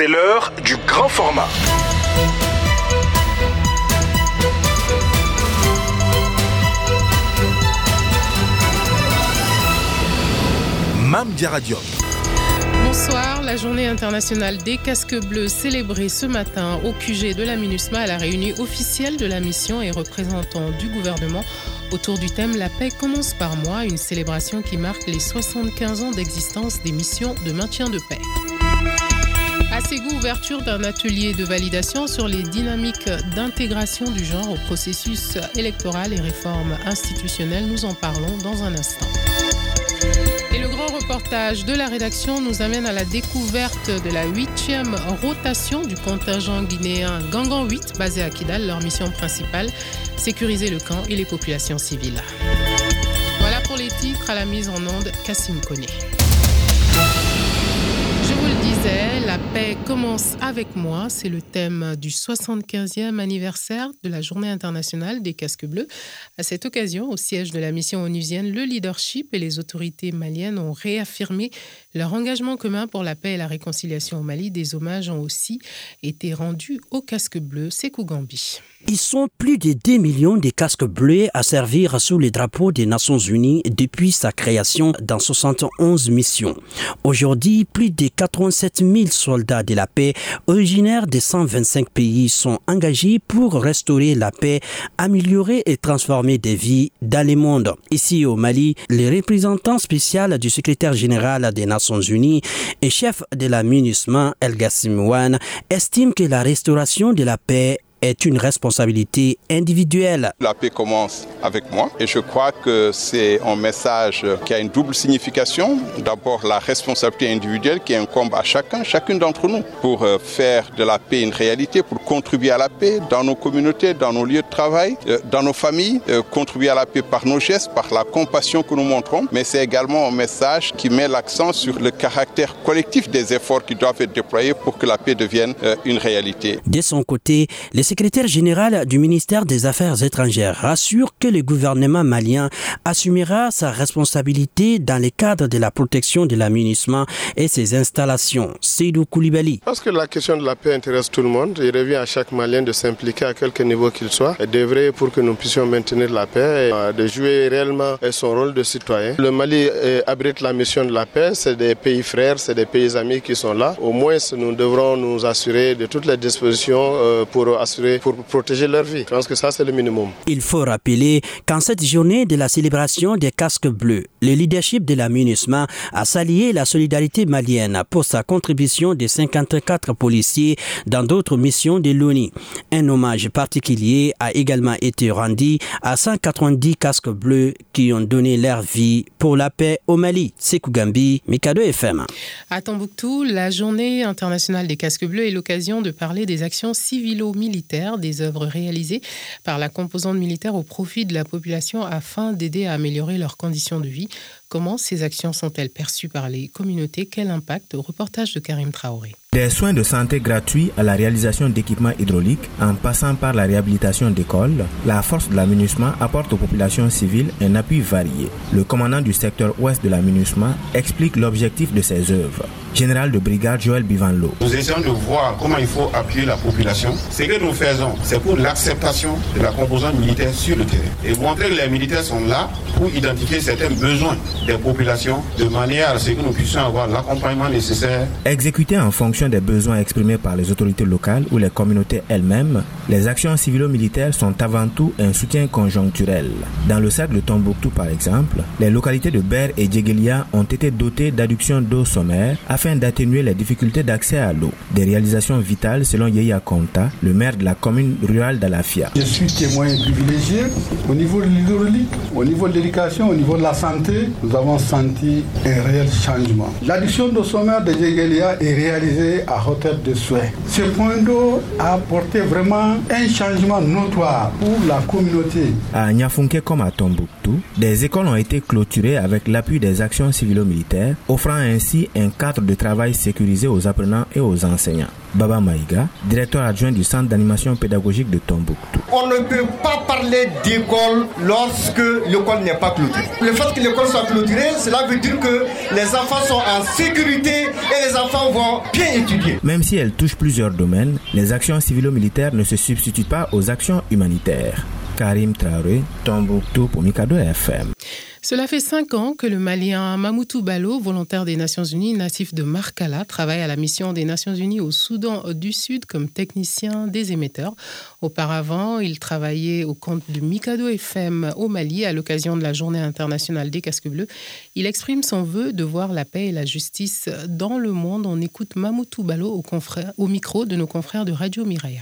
C'est l'heure du grand format. Mam Radio. Bonsoir, la journée internationale des casques bleus célébrée ce matin au QG de la MINUSMA à la réunion officielle de la mission et représentant du gouvernement autour du thème La paix commence par moi, une célébration qui marque les 75 ans d'existence des missions de maintien de paix. Ouverture d'un atelier de validation sur les dynamiques d'intégration du genre au processus électoral et réformes institutionnelles. Nous en parlons dans un instant. Et le grand reportage de la rédaction nous amène à la découverte de la huitième rotation du contingent guinéen Gangan 8 basé à Kidal. Leur mission principale, sécuriser le camp et les populations civiles. Voilà pour les titres à la mise en onde Cassim Koné. Disais, la paix commence avec moi. C'est le thème du 75e anniversaire de la Journée internationale des casques bleus. À cette occasion, au siège de la mission onusienne, le leadership et les autorités maliennes ont réaffirmé leur engagement commun pour la paix et la réconciliation au Mali. Des hommages ont aussi été rendus aux casques bleus. C'est Gambi. Ils sont plus de 2 millions de casques bleus à servir sous les drapeaux des Nations Unies depuis sa création dans 71 missions. Aujourd'hui, plus de 87 000 soldats de la paix originaires de 125 pays sont engagés pour restaurer la paix, améliorer et transformer des vies dans le monde. Ici au Mali, le représentant spécial du secrétaire général des Nations Unies et chef de la MINUSMA, El Gassim estime que la restauration de la paix est une responsabilité individuelle. La paix commence avec moi et je crois que c'est un message qui a une double signification. D'abord la responsabilité individuelle qui incombe à chacun, chacune d'entre nous pour euh, faire de la paix une réalité, pour contribuer à la paix dans nos communautés, dans nos lieux de travail, euh, dans nos familles, euh, contribuer à la paix par nos gestes, par la compassion que nous montrons, mais c'est également un message qui met l'accent sur le caractère collectif des efforts qui doivent être déployés pour que la paix devienne une réalité. De son côté, les secrétaire général du ministère des Affaires étrangères rassure que le gouvernement malien assumera sa responsabilité dans le cadre de la protection de l'amunissement et ses installations. Seydou Koulibaly. Parce que la question de la paix intéresse tout le monde. Il revient à chaque Malien de s'impliquer à quelque niveau qu'il soit et d'œuvrer pour que nous puissions maintenir la paix et euh, de jouer réellement son rôle de citoyen. Le Mali euh, abrite la mission de la paix. C'est des pays frères, c'est des pays amis qui sont là. Au moins, nous devrons nous assurer de toutes les dispositions euh, pour assurer pour protéger leur vie. Je pense que ça, c'est le minimum. Il faut rappeler qu'en cette journée de la célébration des casques bleus, le leadership de la MINUSMA a salué la solidarité malienne pour sa contribution de 54 policiers dans d'autres missions de l'ONU. Un hommage particulier a également été rendu à 190 casques bleus qui ont donné leur vie pour la paix au Mali. Sekou Gambi, Mikado FM. À Tombouctou, la journée internationale des casques bleus est l'occasion de parler des actions civilo-militaires des œuvres réalisées par la composante militaire au profit de la population afin d'aider à améliorer leurs conditions de vie. Comment ces actions sont-elles perçues par les communautés? Quel impact? Reportage de Karim Traoré. Des soins de santé gratuits à la réalisation d'équipements hydrauliques, en passant par la réhabilitation d'écoles, la force de la MINUSMA apporte aux populations civiles un appui varié. Le commandant du secteur ouest de la MINUSMA explique l'objectif de ces œuvres. Général de brigade Joël Bivanlo. Nous essayons de voir comment il faut appuyer la population. Ce que nous faisons, c'est pour l'acceptation de la composante militaire sur le terrain et montrer que les militaires sont là pour identifier certains besoins des populations de manière à ce que nous puissions avoir l'accompagnement nécessaire. Exécuter en fonction des besoins exprimés par les autorités locales ou les communautés elles-mêmes, les actions civilo-militaires sont avant tout un soutien conjoncturel. Dans le cercle de Tombouctou par exemple, les localités de Ber et Djegelia ont été dotées d'adduction d'eau sommaire afin d'atténuer les difficultés d'accès à l'eau. Des réalisations vitales selon Yeya Konta, le maire de la commune rurale d'Alafia. Je suis témoin privilégié au niveau de l'hydraulique, au niveau de l'éducation, au niveau de la santé. Nous avons senti un réel changement. L'addition d'eau sommaire de Djegelia est réalisée à hauteur de souhait. Ce point d'eau a apporté vraiment un changement notoire pour la communauté. À Nyafunke comme à Tombouctou, des écoles ont été clôturées avec l'appui des actions civilo-militaires, offrant ainsi un cadre de travail sécurisé aux apprenants et aux enseignants. Baba Maïga, directeur adjoint du centre d'animation pédagogique de Tombouctou. On ne peut pas parler d'école lorsque l'école n'est pas clôturée. Le fait que l'école soit clôturée, cela veut dire que les enfants sont en sécurité et les enfants vont bien étudier. Même si elle touche plusieurs domaines, les actions civilo-militaires ne se substituent pas aux actions humanitaires. Karim Traoré, Tombouctou pour Mikado FM. Cela fait cinq ans que le Malien Mamoutou Balo, volontaire des Nations Unies, natif de Markala, travaille à la mission des Nations Unies au Soudan du Sud comme technicien des émetteurs. Auparavant, il travaillait au compte de Mikado FM au Mali à l'occasion de la Journée internationale des casques bleus. Il exprime son vœu de voir la paix et la justice dans le monde. On écoute Mamoutou Balo au, micro de nos confrères de Radio Mireille.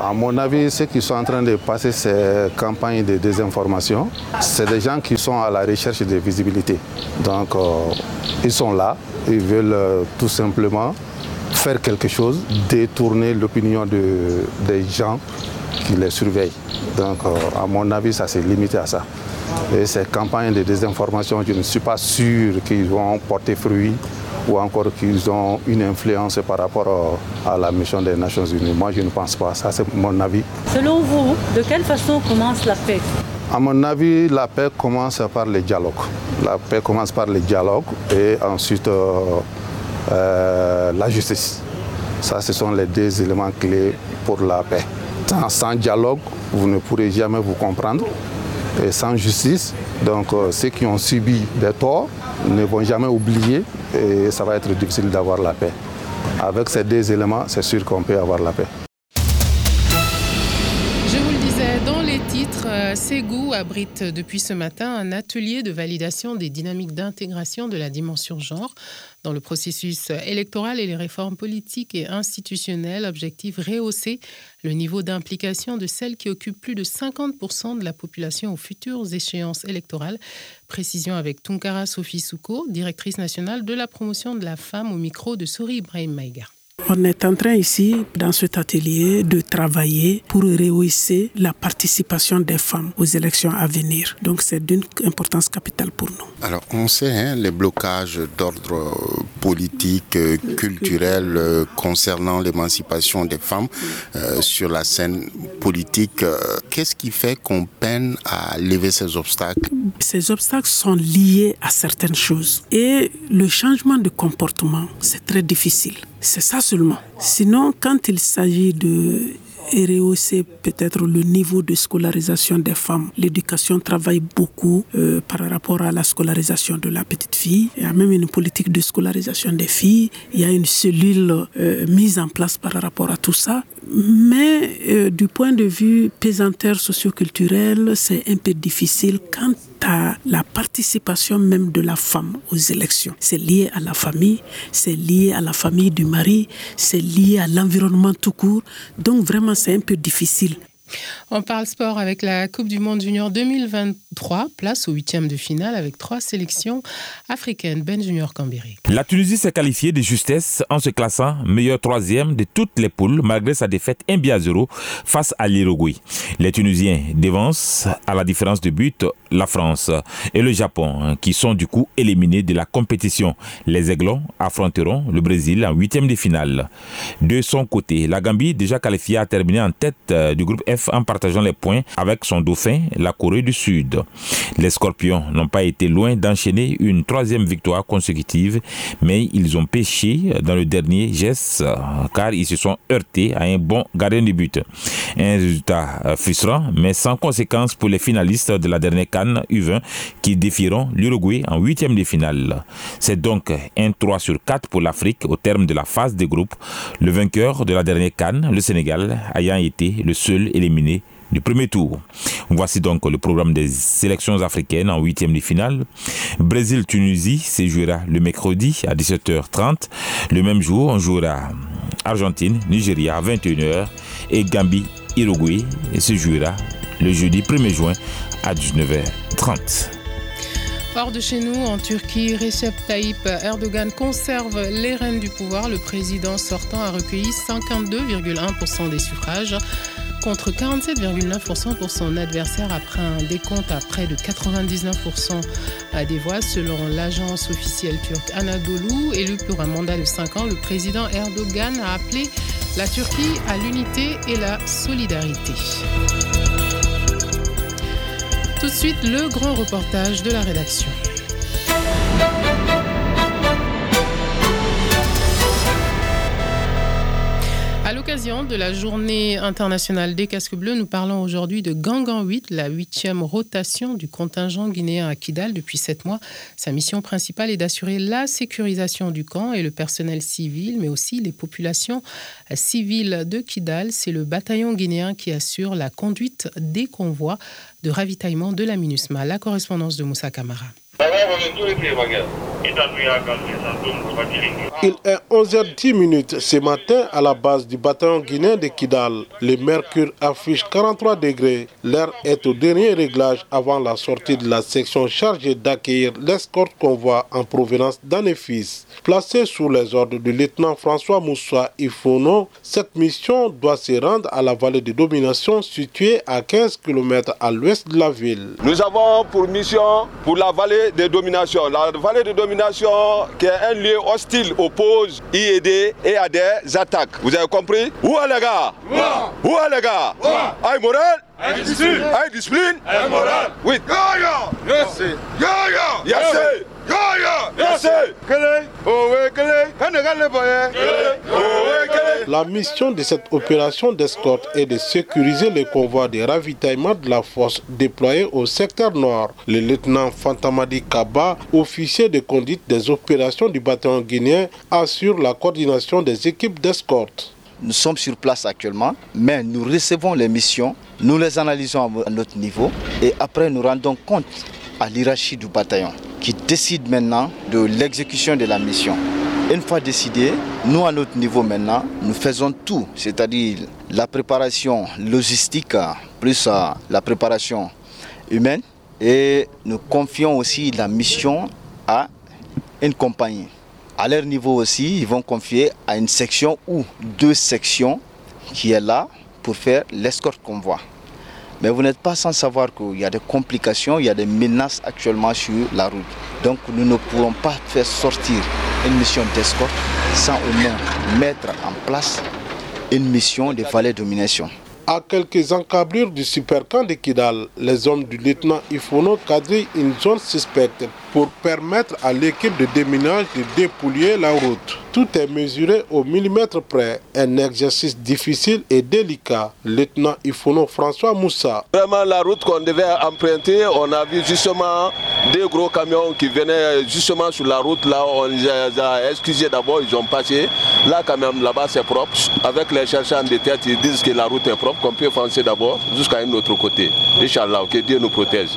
À mon avis, ceux qui sont en train de passer ces campagnes de désinformation, c'est des gens qui sont à la recherche de visibilité. Donc, euh, ils sont là, ils veulent euh, tout simplement faire quelque chose, détourner l'opinion de, des gens qui les surveillent. Donc, euh, à mon avis, ça s'est limité à ça. Et ces campagnes de désinformation, je ne suis pas sûr qu'ils vont porter fruit ou encore qu'ils ont une influence par rapport à la mission des Nations Unies. Moi, je ne pense pas. Ça, c'est mon avis. Selon vous, de quelle façon commence la paix? À mon avis, la paix commence par le dialogue. La paix commence par le dialogue et ensuite euh, euh, la justice. Ça, ce sont les deux éléments clés pour la paix. Sans, sans dialogue, vous ne pourrez jamais vous comprendre. Et sans justice, donc euh, ceux qui ont subi des torts ne vont jamais oublier et ça va être difficile d'avoir la paix. Avec ces deux éléments, c'est sûr qu'on peut avoir la paix. Ségou abrite depuis ce matin un atelier de validation des dynamiques d'intégration de la dimension genre dans le processus électoral et les réformes politiques et institutionnelles. Objectif rehausser le niveau d'implication de celles qui occupent plus de 50% de la population aux futures échéances électorales. Précision avec Tunkara Sophie Souko, directrice nationale de la promotion de la femme au micro de Sori Ibrahim Maïga. On est en train ici, dans cet atelier, de travailler pour rehausser la participation des femmes aux élections à venir. Donc c'est d'une importance capitale pour nous. Alors on sait hein, les blocages d'ordre politique, culturel euh, concernant l'émancipation des femmes euh, sur la scène politique. Euh, Qu'est-ce qui fait qu'on peine à lever ces obstacles? Ces obstacles sont liés à certaines choses. Et le changement de comportement, c'est très difficile. C'est ça seulement. Sinon, quand il s'agit de rehausser peut-être le niveau de scolarisation des femmes. L'éducation travaille beaucoup euh, par rapport à la scolarisation de la petite fille. Il y a même une politique de scolarisation des filles. Il y a une cellule euh, mise en place par rapport à tout ça. Mais euh, du point de vue pesanteur socioculturel, c'est un peu difficile quand à la participation même de la femme aux élections. C'est lié à la famille, c'est lié à la famille du mari, c'est lié à l'environnement tout court. Donc vraiment, c'est un peu difficile. On parle sport avec la Coupe du Monde Junior 2023, place au huitième de finale avec trois sélections africaines. Ben Junior Cambéry. La Tunisie s'est qualifiée de justesse en se classant meilleur troisième de toutes les poules malgré sa défaite 1 à 0 face à l'Uruguay. Les Tunisiens dévancent à la différence de but la France et le Japon qui sont du coup éliminés de la compétition. Les Aiglons affronteront le Brésil en huitième de finale. De son côté, la Gambie, déjà qualifiée, a terminé en tête du groupe F en partageant les points avec son dauphin, la Corée du Sud. Les Scorpions n'ont pas été loin d'enchaîner une troisième victoire consécutive, mais ils ont péché dans le dernier geste car ils se sont heurtés à un bon gardien de but. Un résultat frustrant, mais sans conséquence pour les finalistes de la dernière Cannes U20 qui défieront l'Uruguay en huitième de finale. C'est donc un 3 sur 4 pour l'Afrique au terme de la phase des groupes. Le vainqueur de la dernière Cannes, le Sénégal, ayant été le seul éliminé du premier tour. Voici donc le programme des sélections africaines en huitième de finale. Brésil-Tunisie se jouera le mercredi à 17h30. Le même jour, on jouera Argentine-Nigeria à 21h et Gambie-Uruguay se jouera le jeudi 1er juin à 19h30. Hors de chez nous, en Turquie, Recep Tayyip Erdogan conserve les rênes du pouvoir. Le président sortant a recueilli 52,1% des suffrages contre 47,9% pour son adversaire après un décompte à près de 99% des voix selon l'agence officielle turque Anadolu. Élu pour un mandat de 5 ans, le président Erdogan a appelé La Turquie à l'unité et la solidarité. Tout de suite, le grand reportage de la rédaction. L'occasion de la journée internationale des casques bleus, nous parlons aujourd'hui de Gangan 8, la huitième rotation du contingent guinéen à Kidal depuis sept mois. Sa mission principale est d'assurer la sécurisation du camp et le personnel civil, mais aussi les populations civiles de Kidal. C'est le bataillon guinéen qui assure la conduite des convois de ravitaillement de la MINUSMA. La correspondance de Moussa Kamara. Il est 11h10 minutes ce matin à la base du bataillon guinéen de Kidal. Le mercure affiche 43 degrés. L'air est au dernier réglage avant la sortie de la section chargée d'accueillir l'escorte convoi en provenance d'Anefis. Placée sous les ordres du lieutenant François Moussa Ifono, cette mission doit se rendre à la vallée de domination située à 15 km à l'ouest de la ville. Nous avons pour mission pour la vallée de domination. La vallée de domination qui est un lieu hostile oppose IED et à des attaques. Vous avez compris? Où est les gars? Où? Est les gars? Aïe moral Aïe discipline. Aïe discipline? Aïe moral Oui. Yo yo. Yes Yo yo. Yes Oh Oh La mission de cette opération d'escorte est de sécuriser les convois de ravitaillement de la force déployée au secteur nord. Le lieutenant Fantamadi Kaba, officier de conduite des opérations du bataillon guinéen, assure la coordination des équipes d'escorte. Nous sommes sur place actuellement, mais nous recevons les missions, nous les analysons à notre niveau et après nous rendons compte à l'hierarchie du bataillon qui décide maintenant de l'exécution de la mission. Une fois décidé, nous à notre niveau maintenant, nous faisons tout, c'est-à-dire la préparation logistique plus la préparation humaine et nous confions aussi la mission à une compagnie. À leur niveau aussi, ils vont confier à une section ou deux sections qui est là pour faire l'escorte convoi. Mais vous n'êtes pas sans savoir qu'il y a des complications, il y a des menaces actuellement sur la route. Donc nous ne pourrons pas faire sortir une mission d'escorte sans au moins mettre en place une mission de valet domination. À quelques encablures du supercamp de Kidal, les hommes du lieutenant Ifono quadrillent une zone suspecte pour permettre à l'équipe de déminage de dépouiller la route. Tout est mesuré au millimètre près, un exercice difficile et délicat. Lieutenant Ifono François Moussa. Vraiment la route qu'on devait emprunter, on a vu justement des gros camions qui venaient justement sur la route là, on les a excusés d'abord, ils ont passé. Là quand même là-bas c'est propre. Avec les chercheurs de tête, ils disent que la route est propre, qu'on peut foncer d'abord jusqu'à un autre côté. Inch'Allah, que Dieu nous protège.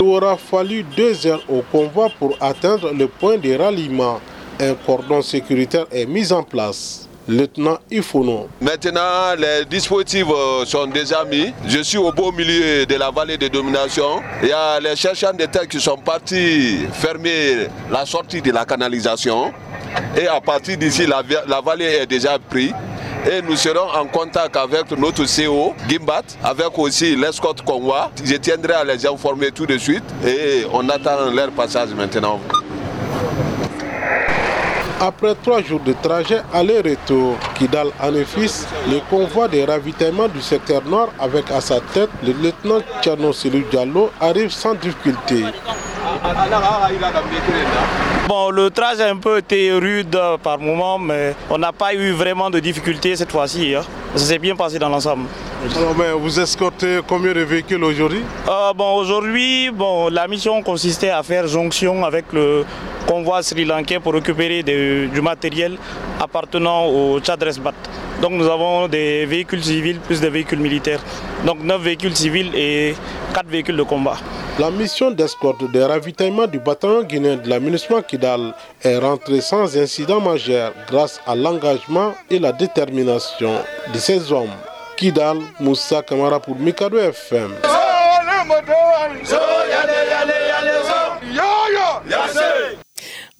Il aura fallu deux heures au convoi pour atteindre le point de ralliement. Un cordon sécuritaire est mis en place. Lieutenant Ifono. Maintenant, les dispositifs sont déjà mis. Je suis au beau milieu de la vallée de domination. Il y a les chercheurs de terre qui sont partis fermer la sortie de la canalisation. Et à partir d'ici, la, vallée est déjà prise et nous serons en contact avec notre CO, Gimbat, avec aussi l'escorte convoi. Je tiendrai à les informer tout de suite et on attend leur passage maintenant. Après trois jours de trajet aller-retour, Kidal Anefis, le convoi de ravitaillement du secteur nord avec à sa tête le lieutenant Tchano Diallo arrive sans difficulté. Bon, le trajet a un peu été rude par moment, mais on n'a pas eu vraiment de difficultés cette fois-ci. Hein. Ça s'est bien passé dans l'ensemble. Alors, mais vous escortez combien de véhicules aujourd'hui? Euh, Bon, aujourd'hui, bon, la mission consistait à faire jonction avec le convoi sri-lankais pour récupérer du matériel appartenant au Tchadresbat. Donc nous avons des véhicules civils plus des véhicules militaires. Donc 9 véhicules civils et 4 véhicules de combat. La mission d'escorte de ravitaillement du bataillon guinéen de la MINUSMA Kidal est rentrée sans incident majeur grâce à l'engagement et la détermination de ces hommes. Kidal, Moussa Kamara pour Mikado FM.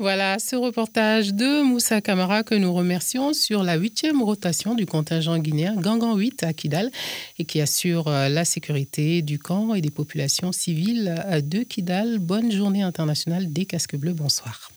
Voilà ce reportage de Moussa Kamara que nous remercions sur la huitième rotation du contingent guinéen Gangan 8 à Kidal et qui assure euh, la sécurité du camp et des populations civiles de Kidal. Bonne journée internationale des casques bleus. Bonsoir.